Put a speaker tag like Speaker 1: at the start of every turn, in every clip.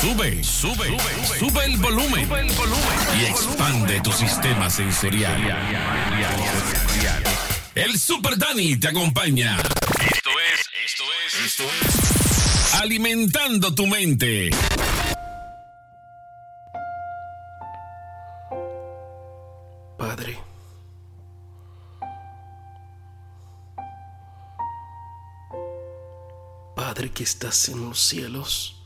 Speaker 1: Sube, sube, sube, el volumen. Y expande tu sistema sensorial. El Super Dani te acompaña. Esto es, esto es, esto es. Alimentando tu mente.
Speaker 2: Padre. Padre que estás en los cielos.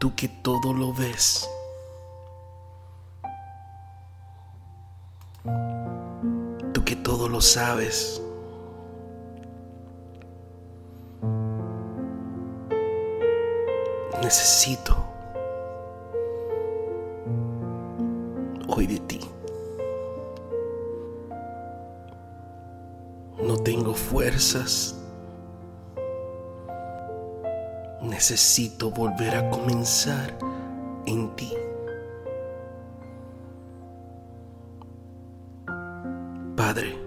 Speaker 2: Tú que todo lo ves. Tú que todo lo sabes. Necesito hoy de ti. No tengo fuerzas. Necesito volver a comenzar en ti. Padre,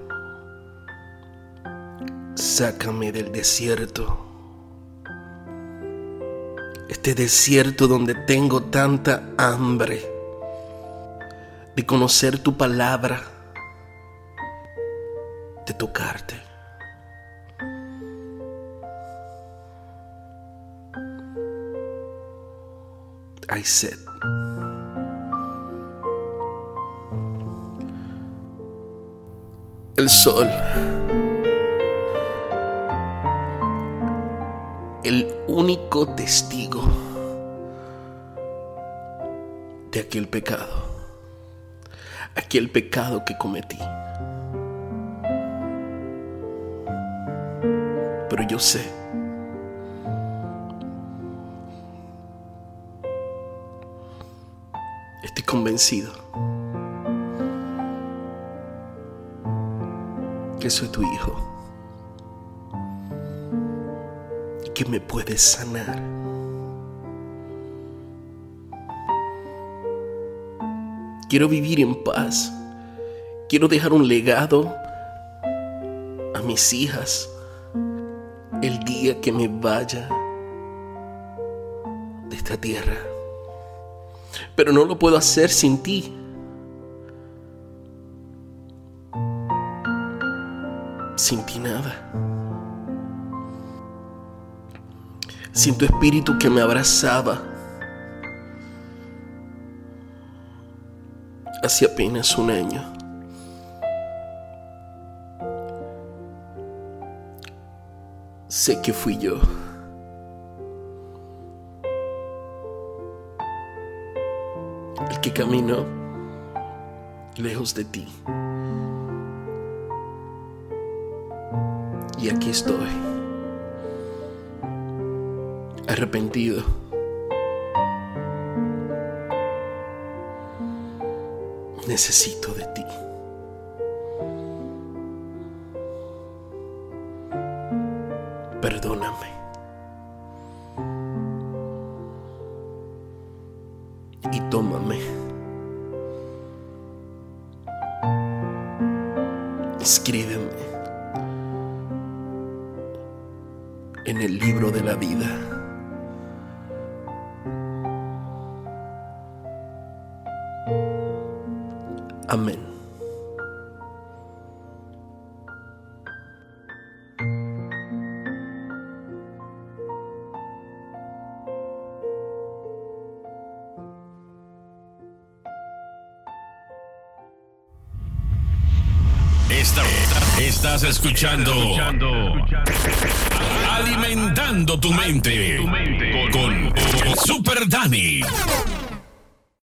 Speaker 2: sácame del desierto. Este desierto donde tengo tanta hambre de conocer tu palabra, de tocarte. Hay sed. El sol. El único testigo de aquel pecado. Aquel pecado que cometí. Pero yo sé Estoy convencido que soy tu hijo y que me puedes sanar. Quiero vivir en paz. Quiero dejar un legado a mis hijas el día que me vaya de esta tierra pero no lo puedo hacer sin ti. Sin ti nada. Sin tu espíritu que me abrazaba. Hace apenas un año. Sé que fui yo. Caminó lejos de ti. Y aquí estoy, arrepentido. Necesito de ti. Perdóname. y tómame. Escríbeme en el libro de la vida. Amén.
Speaker 1: Estás escuchando. Alimentando tu mente. con Super Dani.